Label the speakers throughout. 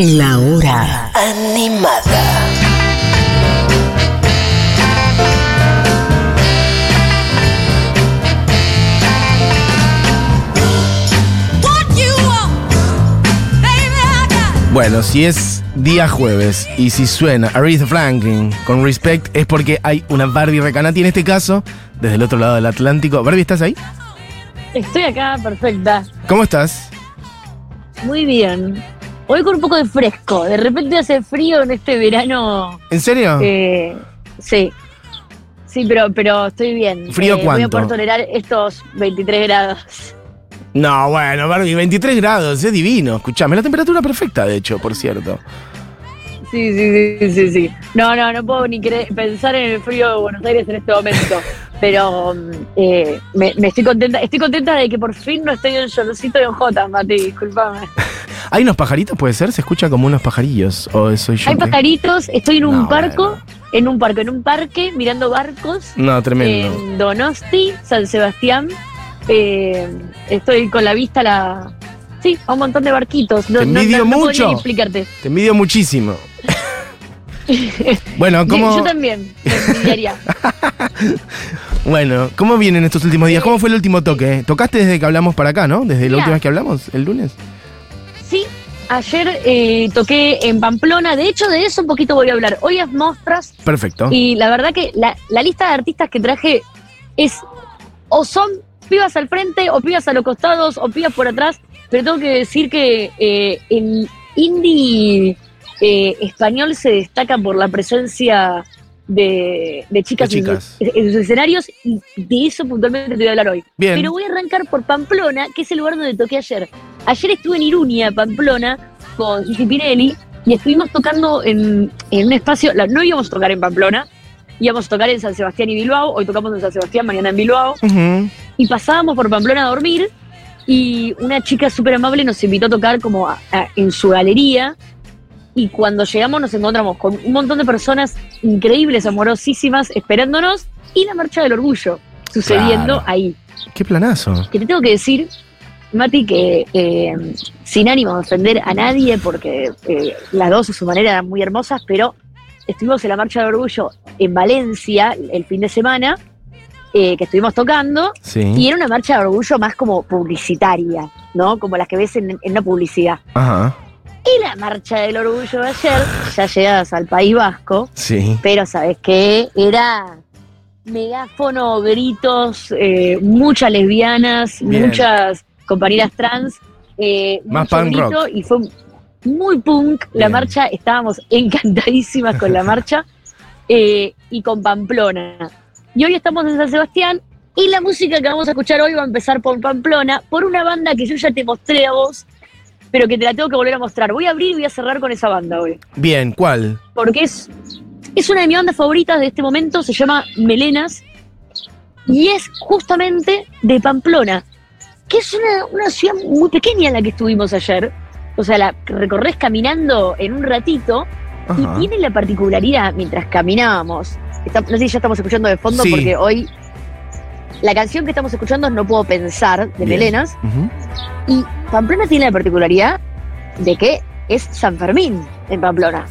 Speaker 1: La hora animada.
Speaker 2: Bueno, si es día jueves y si suena Aretha Franklin con Respect es porque hay una Barbie Recanati en este caso, desde el otro lado del Atlántico. Barbie, ¿estás ahí?
Speaker 3: Estoy acá, perfecta.
Speaker 2: ¿Cómo estás?
Speaker 3: Muy bien. Hoy con un poco de fresco. De repente hace frío en este verano.
Speaker 2: ¿En serio?
Speaker 3: eh, sí. Sí, pero, pero estoy bien.
Speaker 2: ¿Frío
Speaker 3: Eh, Voy a
Speaker 2: cuánto?
Speaker 3: poder tolerar estos 23 grados.
Speaker 2: No, bueno, Barbie, 23 grados, es divino. Escuchame, la temperatura perfecta, de hecho, por cierto.
Speaker 3: Sí, sí, sí, sí, sí. No, no, no puedo ni pensar en el frío de Buenos Aires en este momento. Pero mm, eh, me, me estoy contenta. Estoy contenta de que por fin no estoy en Yolocito y en J, Mati, disculpame.
Speaker 2: ¿Hay unos pajaritos, puede ser? ¿Se escucha como unos pajarillos? ¿O soy yo?
Speaker 3: Hay
Speaker 2: que-
Speaker 3: pajaritos, estoy en un
Speaker 2: No,
Speaker 3: barco,
Speaker 2: bueno.
Speaker 3: en un parque, en un parque, mirando barcos.
Speaker 2: No, tremendo.
Speaker 3: en Donosti, San Sebastián. Eh, estoy con la vista a la. Sí, a un montón de barquitos. No,
Speaker 2: Te envidio
Speaker 3: no-
Speaker 2: mucho.
Speaker 3: explicarte.
Speaker 2: Te envidio muchísimo. bueno, ¿cómo,
Speaker 3: Yo también, me
Speaker 2: bueno, ¿cómo vienen estos últimos días? ¿Cómo fue el último toque? Tocaste desde que hablamos para acá, ¿no? Desde la última vez que hablamos, el lunes.
Speaker 3: Sí, ayer eh, toqué en Pamplona. De hecho, de eso un poquito voy a hablar. Hoy es Mostras
Speaker 2: Perfecto.
Speaker 3: y la verdad que la, la lista de artistas que traje es o son pibas al frente o pibas a los costados o pibas por atrás. Pero tengo que decir que eh, el indie eh, español se destaca por la presencia de, de chicas,
Speaker 2: De chicas.
Speaker 3: En, en sus escenarios y de eso puntualmente te voy a hablar hoy.
Speaker 2: Bien.
Speaker 3: Pero voy a arrancar por Pamplona, que es el lugar donde toqué ayer. Ayer estuve en Iruña, Pamplona, con Gigi Pinelli y estuvimos tocando en, en un espacio, la- no íbamos a tocar en Pamplona, íbamos a tocar en San Sebastián y Bilbao, hoy tocamos en San Sebastián, mañana en Bilbao, y pasábamos por Pamplona a dormir y una chica súper amable nos invitó a tocar como a- a- en su galería y cuando llegamos nos encontramos con un montón de personas increíbles, amorosísimas, esperándonos y la marcha del orgullo sucediendo
Speaker 2: Claro.
Speaker 3: ahí.
Speaker 2: Qué planazo.
Speaker 3: Que te tengo que decir, Mati, que eh, sin ánimo de ofender a nadie, porque eh, las dos a su manera eran muy hermosas, pero estuvimos en la Marcha del Orgullo en Valencia el fin de semana, eh, que estuvimos tocando,
Speaker 2: Sí.
Speaker 3: y era una marcha de orgullo más como publicitaria, ¿no? Como las que ves en, en una publicidad.
Speaker 2: Ajá.
Speaker 3: Y la marcha del orgullo de ayer, ya llegadas al País Vasco,
Speaker 2: Sí.
Speaker 3: pero ¿sabes qué? Era megáfono, gritos, eh, muchas lesbianas,
Speaker 2: Bien.
Speaker 3: muchas compañeras trans, eh,
Speaker 2: Más punk rock.
Speaker 3: y fue muy punk la
Speaker 2: Bien.
Speaker 3: marcha, estábamos encantadísimas con la marcha eh, y con Pamplona. Y hoy estamos en San Sebastián y la música que vamos a escuchar hoy va a empezar por Pamplona, por una banda que yo ya te mostré a vos, pero que te la tengo que volver a mostrar. Voy a abrir y voy a cerrar con esa banda hoy
Speaker 2: Bien, ¿cuál?
Speaker 3: porque es, es una de mis bandas favoritas de este momento, se llama Melenas, y es justamente de Pamplona, que es una, una ciudad muy pequeña en la que estuvimos ayer, o sea, la recorres caminando en un ratito,
Speaker 2: Ajá.
Speaker 3: y tiene la particularidad, mientras caminábamos, está- no sé si ya estamos escuchando de fondo,
Speaker 2: Sí.
Speaker 3: porque hoy la canción que estamos escuchando es No Puedo Pensar, de
Speaker 2: Bien.
Speaker 3: Melenas, y Pamplona tiene la particularidad de que es San Fermín en Pamplona.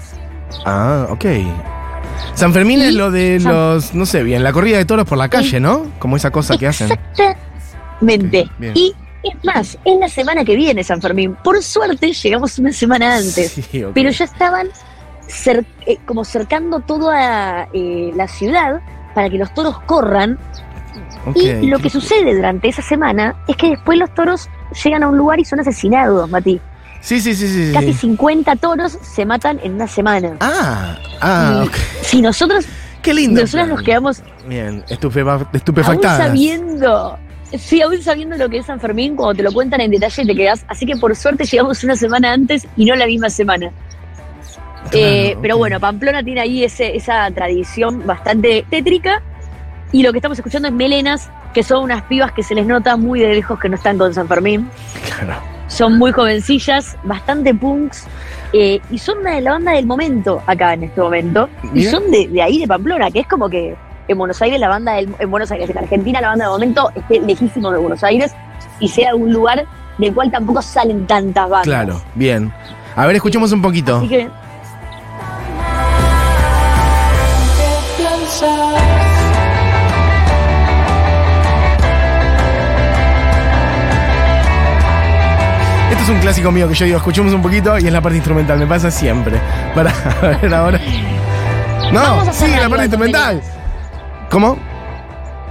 Speaker 2: Ah, ok. San Fermín
Speaker 3: Y
Speaker 2: es lo de
Speaker 3: San-
Speaker 2: los, no sé, bien, la corrida de toros por la calle, ¿no? Como esa cosa que hacen.
Speaker 3: Exactamente. Y es más, es la semana que viene San Fermín. Por suerte llegamos una semana antes,
Speaker 2: Sí,
Speaker 3: pero ya estaban cer- eh, como cercando toda eh, la ciudad para que los toros corran. Y lo que sucede durante esa semana es que después los toros llegan a un lugar y son asesinados, Mati.
Speaker 2: Sí, sí, sí, sí.
Speaker 3: Casi
Speaker 2: sí.
Speaker 3: 50 toros se matan en una semana.
Speaker 2: Ah, ah,
Speaker 3: Y
Speaker 2: ok.
Speaker 3: Si nosotros,
Speaker 2: Qué lindo.
Speaker 3: nosotros nos quedamos
Speaker 2: Bien, estupefa-
Speaker 3: aún sabiendo, sí, aún sabiendo lo que es San Fermín, cuando te lo cuentan en detalle te quedas. Así que por suerte llegamos una semana antes y no la misma semana. Eh, Pero bueno, Pamplona tiene ahí ese, esa tradición bastante tétrica. Y lo que estamos escuchando es Melenas, que son unas pibas que se les nota muy de lejos que no están con San Fermín.
Speaker 2: Claro.
Speaker 3: Son muy jovencillas, bastante punks. eh, y son una de la banda del momento acá en este momento. Y son de, de ahí, de Pamplona, que es como que en Buenos Aires la banda del, en Buenos Aires, en Argentina la banda del momento esté lejísimo de Buenos Aires y sea un lugar del cual tampoco salen tantas bandas.
Speaker 2: Claro, bien. A ver, escuchemos un poquito.
Speaker 3: Así que
Speaker 2: Esto es un clásico mío que yo digo, escuchemos un poquito y es la parte instrumental, me pasa siempre. Para a ver ahora. No, sí, la parte instrumental. ¿Cómo?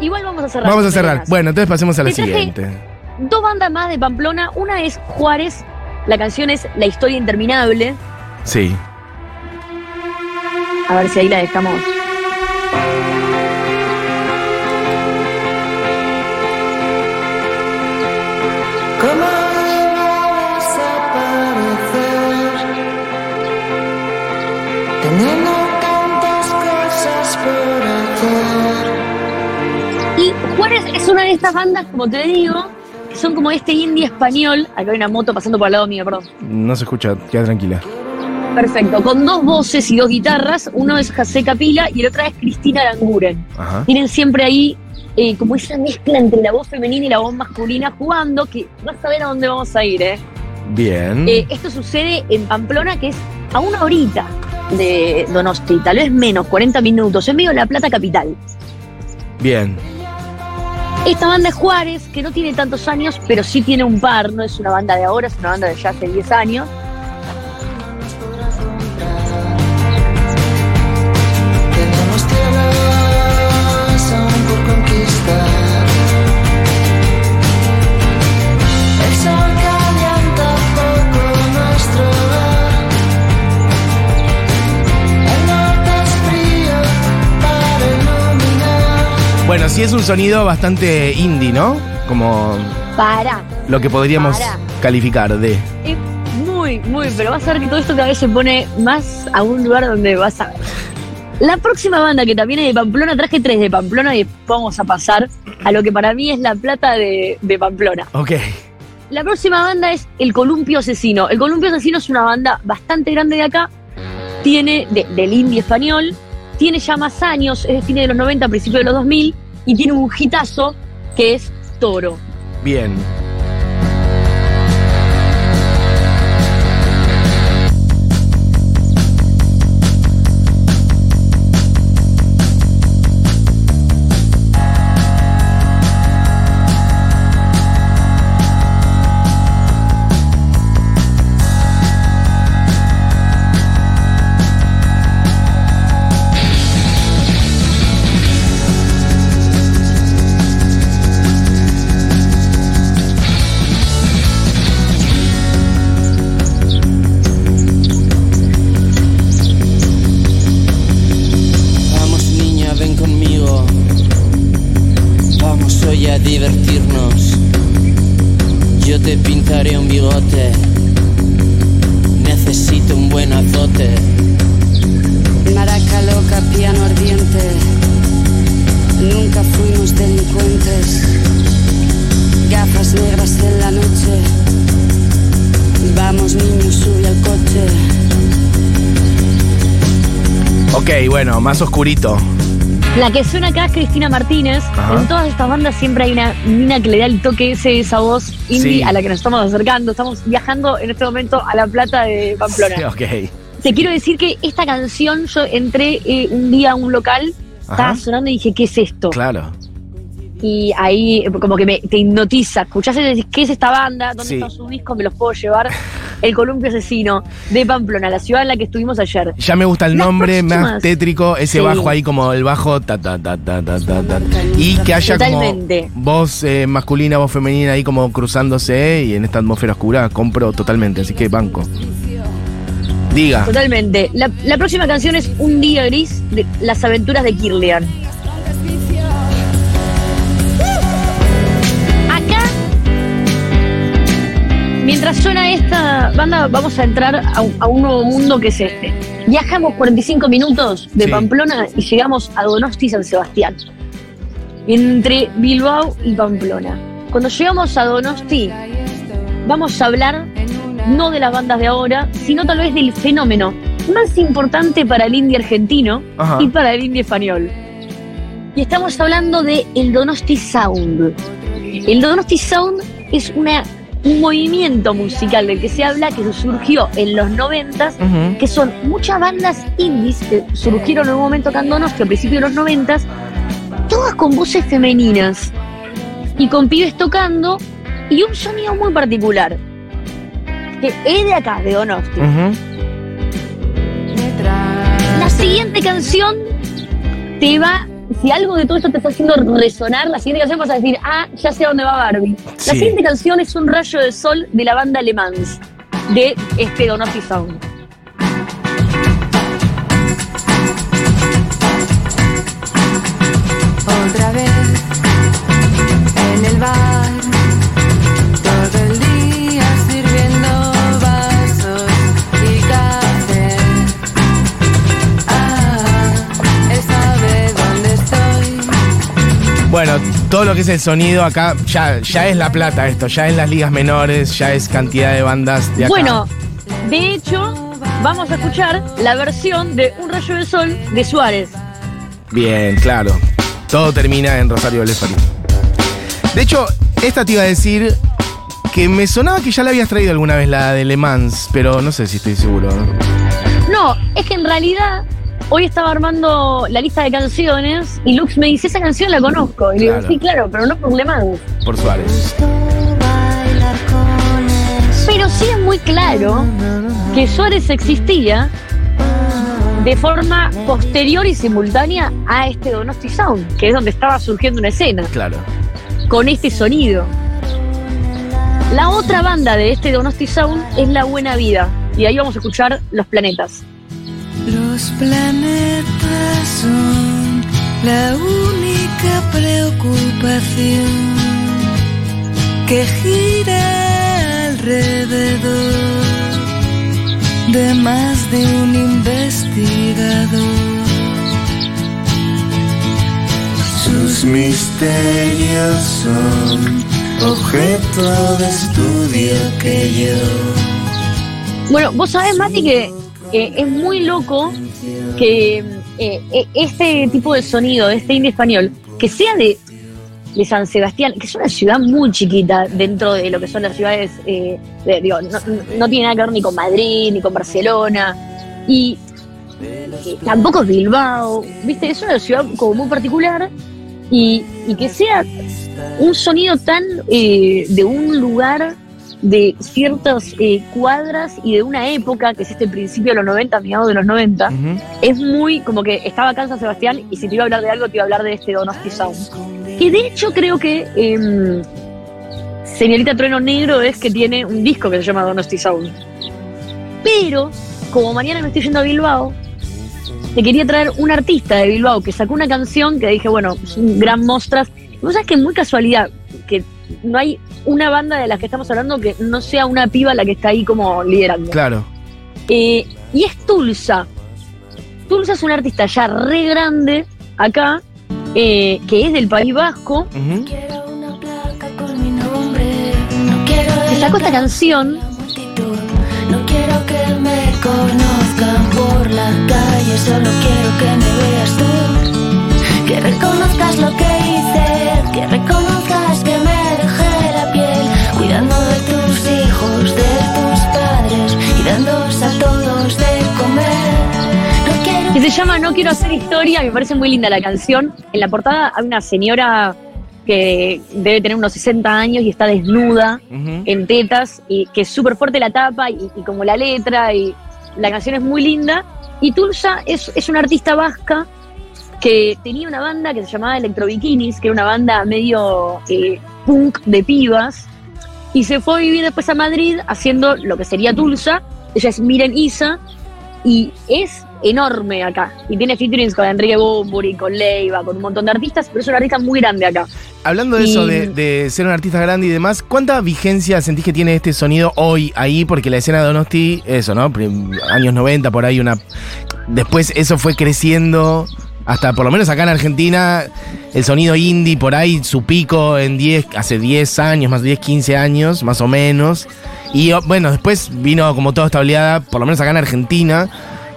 Speaker 3: igual vamos a cerrar.
Speaker 2: Vamos a cerrar. Bueno, entonces pasemos a la siguiente.
Speaker 3: Dos bandas más de Pamplona. Una es Juárez. La canción es La historia interminable.
Speaker 2: Sí.
Speaker 3: A ver si ahí la dejamos.
Speaker 4: ¿Cómo
Speaker 3: es una de estas bandas, como te digo, que son como este indie español. Acá hay una moto pasando por al lado mío, perdón.
Speaker 2: No se escucha, queda tranquila.
Speaker 3: Perfecto, con dos voces y dos guitarras. Uno es José Capila y el otra es Cristina Aranguren.
Speaker 2: Ajá.
Speaker 3: Tienen siempre ahí eh, como esa mezcla entre la voz femenina y la voz masculina jugando, que vas a ver a dónde vamos a ir, ¿eh?
Speaker 2: Bien.
Speaker 3: Eh, esto sucede en Pamplona, que es a una horita de Donosti, tal vez menos, 40 minutos, en medio de La Plata capital.
Speaker 2: Bien.
Speaker 3: Esta banda es Juárez, que no tiene tantos años, pero sí tiene un par, no es una banda de ahora, es una banda de ya hace 10 años.
Speaker 2: Sí es un sonido bastante indie, ¿no? Como
Speaker 3: Para.
Speaker 2: lo que podríamos
Speaker 3: Para.
Speaker 2: calificar de.
Speaker 3: Es muy, muy, pero vas a ver que todo esto cada vez se pone más a un lugar donde vas a ver. La próxima banda que también es de Pamplona, traje tres de Pamplona y vamos a pasar a lo que para mí es la plata de, de Pamplona.
Speaker 2: Ok.
Speaker 3: La próxima banda es El Columpio Asesino. El Columpio Asesino es una banda bastante grande de acá, tiene de- del indie español, tiene ya más años, es de fines de los 90, principios de los 2000, y tiene un hitazo que es Toro.
Speaker 2: Bien.
Speaker 5: Vamos
Speaker 6: niños, sube al coche.
Speaker 2: Ok, bueno, más oscurito.
Speaker 3: La que suena acá es Cristina Martínez.
Speaker 2: Ajá.
Speaker 3: En todas estas bandas siempre hay una mina que le da el toque ese, esa voz indie
Speaker 2: Sí.
Speaker 3: a la que nos estamos acercando. Estamos viajando en este momento a La Plata de Pamplona.
Speaker 2: Sí, ok.
Speaker 3: Te quiero decir que esta canción, yo entré eh, un día a un local, estaba sonando y dije, ¿qué es esto?
Speaker 2: Claro.
Speaker 3: Y ahí como que me, te hipnotiza. Escuchás y decís, ¿qué es esta banda? ¿Dónde
Speaker 2: Sí.
Speaker 3: están sus discos? ¿Me los puedo llevar? El Columpio Asesino de Pamplona, la ciudad en la que estuvimos ayer.
Speaker 2: Ya me gusta el
Speaker 3: Las
Speaker 2: nombre, más tétrico, ese
Speaker 3: Sí.
Speaker 2: bajo ahí como el bajo ta ta ta ta ta ta, ta. y que haya
Speaker 3: Totalmente.
Speaker 2: como voz eh, masculina, voz femenina ahí como cruzándose y en esta atmósfera oscura compro totalmente, así que banco. Diga.
Speaker 3: Totalmente. La, la próxima canción es Un día gris de las aventuras de Kirlian. Mientras suena esta banda, vamos a entrar a, un- a un nuevo mundo que es este. Viajamos 45 minutos de
Speaker 2: Sí.
Speaker 3: Pamplona y llegamos a Donosti San Sebastián. Entre Bilbao y Pamplona. Cuando llegamos a Donosti, vamos a hablar no de las bandas de ahora, sino tal vez del fenómeno más importante para el indie argentino
Speaker 2: Ajá.
Speaker 3: y para el indie español. Y estamos hablando de el Donosti Sound. El Donosti Sound es una un movimiento musical del que se habla que surgió en los noventas,
Speaker 2: Ujú.
Speaker 3: que son muchas bandas indies que surgieron en un momento candonos que a principios de los noventas, todas con voces femeninas y con pibes tocando y un sonido muy particular. Que es de acá, de Donosti. La siguiente canción te va. Si algo de todo esto te está haciendo resonar, la siguiente canción vas a decir, ah, ya sé a dónde va Barbie. La siguiente canción es un rayo de sol de la banda Le Mans, de este Donosti Sound.
Speaker 6: Otra vez en el bar,
Speaker 2: Bueno, todo lo que es el sonido acá ya, ya es la plata esto, ya es las ligas menores, ya es cantidad de bandas de acá.
Speaker 3: Bueno, de hecho, vamos a escuchar la versión de Un rayo de sol de Suárez.
Speaker 2: Bien, claro. Todo termina en Rosario Blefari. De hecho, esta te iba a decir que me sonaba que ya la habías traído alguna vez la de Le Mans, pero no sé si estoy seguro.
Speaker 3: No, es que en realidad hoy estaba armando la lista de canciones y Lux me dice, esa canción la conozco. Y le digo, sí, claro, pero no por Le Mans.
Speaker 2: Por Suárez.
Speaker 3: Pero sí es muy claro que Suárez existía de forma posterior y simultánea a este Donosti Sound, que es donde estaba surgiendo una escena,
Speaker 2: Claro.
Speaker 3: con este sonido. La otra banda de este Donosti Sound es La Buena Vida, y ahí vamos a escuchar Los Planetas.
Speaker 6: Los planetas son la única preocupación que gira alrededor de más de un investigador.
Speaker 7: Sus misterios son objeto de estudio que yo
Speaker 3: Bueno, vos sabés, Mati, que eh, es muy loco que eh, eh, este tipo de sonido, este indie español, que sea de, de San Sebastián, que es una ciudad muy chiquita dentro de lo que son las ciudades, eh, no, tiene nada que ver ni con Madrid, ni con Barcelona, y eh, tampoco es Bilbao, ¿viste? Es una ciudad como muy particular, y, y que sea un sonido tan de un lugar de ciertas eh, cuadras y de una época, que es este principio de los 90, mediados de los 90,
Speaker 2: Ujú.
Speaker 3: es muy como que estaba acá en San Sebastián y si te iba a hablar de algo, te iba a hablar de este Donosti Sound. Que de hecho creo que em, Señorita Trueno Negro es que tiene un disco que se llama Donosti Sound. Pero, como mañana me estoy yendo a Bilbao, te quería traer un artista de Bilbao que sacó una canción que dije, bueno, es un gran mostras. Vos sabés que muy casualidad, no hay una banda de las que estamos hablando que no sea una piba la que está ahí como liderando.
Speaker 2: Claro.
Speaker 3: Eh, y es Tulsa. Tulsa es una artista ya re grande acá, eh, que es del País Vasco,
Speaker 2: Ujú.
Speaker 4: Quiero una placa con mi nombre. No quiero
Speaker 3: que sacó esta canción.
Speaker 4: No quiero que me conozcan por la calle. Solo quiero que me veas tú. Que reconozcas lo que hice. Que reconozcas que
Speaker 3: se llama No quiero hacer historia, me parece muy linda la canción. En la portada hay una señora que debe tener unos 60 años y está desnuda en tetas y que es súper fuerte la tapa y, y como la letra y la canción es muy linda. Y Tulsa es, es una artista vasca que tenía una banda que se llamaba Electro Bikinis, que era una banda medio eh, punk de pibas, y se fue a vivir después a Madrid haciendo lo que sería Tulsa. Ella es Miren Isa y es enorme acá. Y tiene featurings con Enrique Bumburi, con Leiva, con un montón de artistas, pero es una artista muy grande acá.
Speaker 2: Hablando de
Speaker 3: Y-
Speaker 2: eso, de, de ser un artista grande y demás, ¿cuánta vigencia sentís que tiene este sonido hoy ahí? Porque la escena de Donosti, eso, ¿no? Años 90, por ahí una... Después eso fue creciendo hasta, por lo menos acá en Argentina, el sonido indie, por ahí su pico en 10, hace 10 años, más 10, 15 años, más o menos. Y bueno, después vino como toda esta oleada, por lo menos acá en Argentina,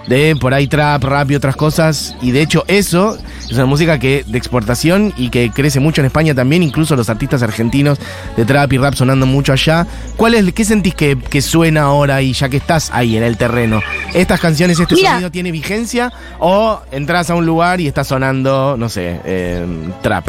Speaker 2: de por ahí trap, rap y otras cosas. Y de hecho eso es una música que de exportación y que crece mucho en España también, incluso los artistas argentinos de trap y rap sonando mucho allá. ¿Cuál es, ¿Qué sentís que, que suena ahora y ya que estás ahí en el terreno? ¿Estas canciones, este
Speaker 3: Mira.
Speaker 2: sonido tiene vigencia o entras a un lugar y está sonando, no sé, eh, trap?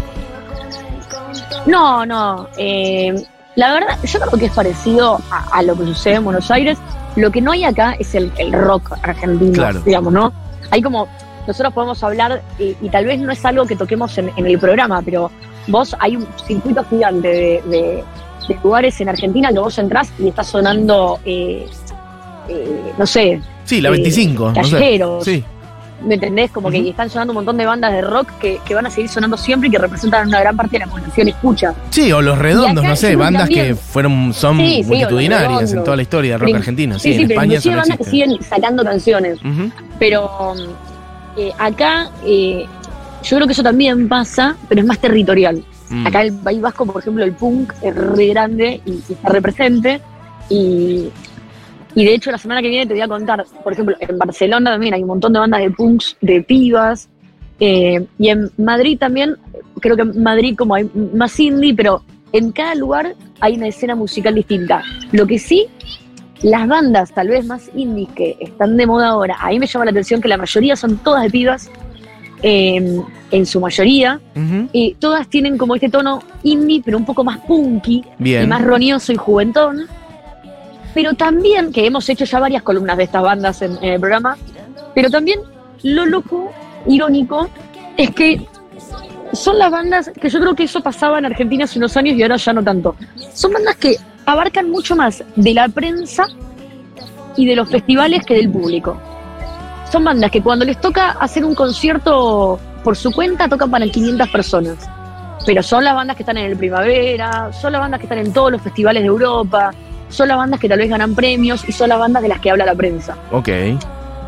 Speaker 3: No, no. eh, la verdad, yo creo que es parecido a, a lo que sucede en Buenos Aires. Lo que no hay acá es el, el rock argentino,
Speaker 2: Claro.
Speaker 3: digamos, ¿no? Hay como, nosotros podemos hablar, y, y tal vez no es algo que toquemos en, en el programa, pero vos hay un circuito gigante de, de- de lugares en Argentina que vos entrás y está sonando, eh, eh, no sé,
Speaker 2: Sí, la
Speaker 3: Eh,
Speaker 2: 25. no sé. Sí.
Speaker 3: ¿Me entendés? Como que están sonando un montón de bandas de rock que, que van a seguir sonando siempre y que representan una gran parte de la población escucha.
Speaker 2: Sí, o los redondos, no sé, bandas
Speaker 3: también.
Speaker 2: que fueron, son
Speaker 3: Sí, sí,
Speaker 2: multitudinarias en toda la historia del rock argentino. Sí, en
Speaker 3: pero
Speaker 2: España
Speaker 3: inclusive bandas que siguen sacando canciones. Pero eh, acá eh, yo creo que eso también pasa, pero es más territorial.
Speaker 2: Mm.
Speaker 3: Acá el País Vasco, por ejemplo, el punk es re grande y, y está re presente. Y, y de hecho, la semana que viene te voy a contar, por ejemplo, en Barcelona también hay un montón de bandas de punks, de pibas. eh, y en Madrid también, creo que en Madrid como hay más indie, pero en cada lugar hay una escena musical distinta. Lo que sí, las bandas tal vez más indies que están de moda ahora, a mí me llama la atención que la mayoría son todas de pibas, eh, en su mayoría,
Speaker 2: Ujú.
Speaker 3: y todas tienen como este tono indie, pero un poco más punky,
Speaker 2: Bien.
Speaker 3: y más roñoso y juventón. Pero también, que hemos hecho ya varias columnas de estas bandas en, en el programa, pero también lo loco, irónico, es que son las bandas que yo creo que eso pasaba en Argentina hace unos años y ahora ya no tanto. Son bandas que abarcan mucho más de la prensa y de los festivales que del público. Son bandas que cuando les toca hacer un concierto por su cuenta tocan para 500 personas. Pero son las bandas que están en el primavera, son las bandas que están en todos los festivales de Europa, son las bandas que tal vez ganan premios y son las bandas de las que habla la prensa.
Speaker 2: Ok.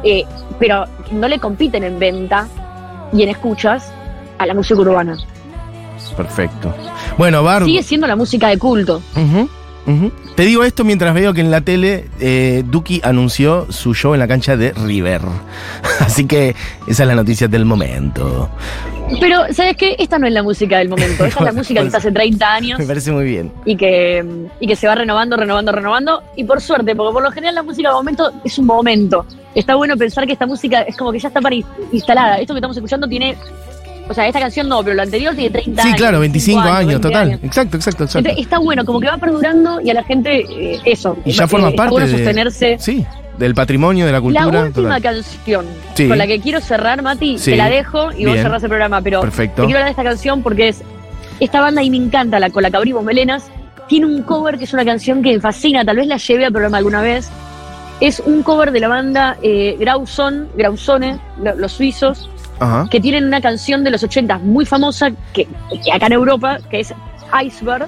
Speaker 3: Eh, pero no le compiten en venta y en escuchas a la música urbana.
Speaker 2: Perfecto. Bueno, Bar.
Speaker 3: Sigue siendo la música de culto.
Speaker 2: Te digo esto mientras veo que en la tele eh, Duki anunció su show en la cancha de River. Así que esa es la noticia del momento.
Speaker 3: Pero, ¿sabes qué? Esta no es la música del momento. Esta es la música que está hace 30 años
Speaker 2: Me parece muy bien.
Speaker 3: y que, y que se va renovando, renovando, renovando. Y por suerte, porque por lo general la música de momento es un momento. Está bueno pensar que esta música es como que ya está para in- instalada. Esto que estamos escuchando tiene. O sea, esta canción no, pero la anterior tiene 30
Speaker 2: Sí,
Speaker 3: años.
Speaker 2: claro, 25 años,
Speaker 3: 20
Speaker 2: total.
Speaker 3: años.
Speaker 2: Exacto, exacto, exacto.
Speaker 3: Entonces, está bueno, como que va perdurando y a la gente eh, eso.
Speaker 2: Y ya
Speaker 3: eh,
Speaker 2: forma parte
Speaker 3: bueno
Speaker 2: de.
Speaker 3: sostenerse.
Speaker 2: Sí, del patrimonio, de la
Speaker 3: La
Speaker 2: cultura.
Speaker 3: última
Speaker 2: total.
Speaker 3: canción
Speaker 2: Sí.
Speaker 3: con la que quiero cerrar, Mati,
Speaker 2: Sí.
Speaker 3: te la dejo y vos
Speaker 2: Bien.
Speaker 3: cerrás el programa, pero
Speaker 2: Perfecto.
Speaker 3: te quiero hablar de esta canción porque es esta banda y me encanta, la con la que abrimos Melenas, tiene un cover que es una canción que me fascina, tal vez la llevé al programa alguna vez. Es un cover de la banda eh, Grauson, Grausone, lo- los suizos,
Speaker 2: Ajá.
Speaker 3: que tienen una canción de los 80 muy famosa, que, que acá en Europa, que es Iceberg,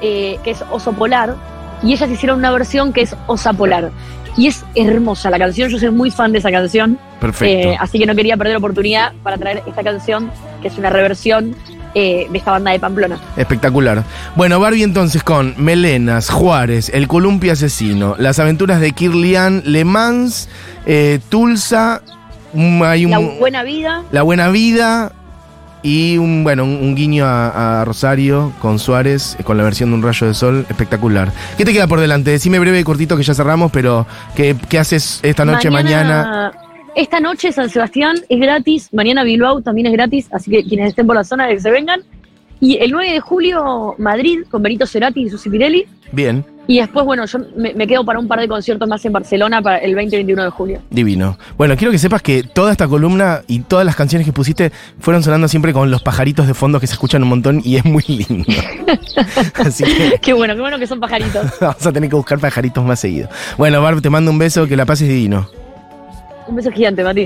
Speaker 3: eh, que es Oso Polar, y ellas hicieron una versión que es Osa Polar. Y es hermosa la canción, yo soy muy fan de esa canción,
Speaker 2: Perfecto.
Speaker 3: eh, así que no quería perder la oportunidad para traer esta canción, que es una reversión eh, de esta banda de Pamplona.
Speaker 2: Espectacular. Bueno, Barbie entonces con Melenas, Juárez, El Columpio Asesino, Las aventuras de Kirlian, Le Mans, eh, Tulsa, un- hay un,
Speaker 3: La buena vida,
Speaker 2: La Buena Vida y un, bueno, un, un guiño a, a Rosario con Suárez, eh, con la versión de Un Rayo de Sol, espectacular. ¿Qué te queda por delante? Decime breve y cortito que ya cerramos, pero ¿qué, qué haces esta noche, mañana?
Speaker 3: Esta noche San Sebastián es gratis, mañana Bilbao también es gratis, así que quienes estén por la zona que se vengan. Y el 9 de julio Madrid con Benito Cerati y Susi Pirelli.
Speaker 2: Bien,
Speaker 3: Y después, bueno, yo me, me quedo para un par de conciertos más en Barcelona para el 20 y 21 de julio.
Speaker 2: divino. Bueno, quiero que sepas que toda esta columna y todas las canciones que pusiste fueron sonando siempre con los pajaritos de fondo que se escuchan un montón y es muy lindo. Así que
Speaker 3: Qué bueno, qué bueno que son pajaritos.
Speaker 2: vamos a tener que buscar pajaritos más seguido. Bueno, Barb, te mando un beso, que la pases divino.
Speaker 3: Un beso gigante, Mati.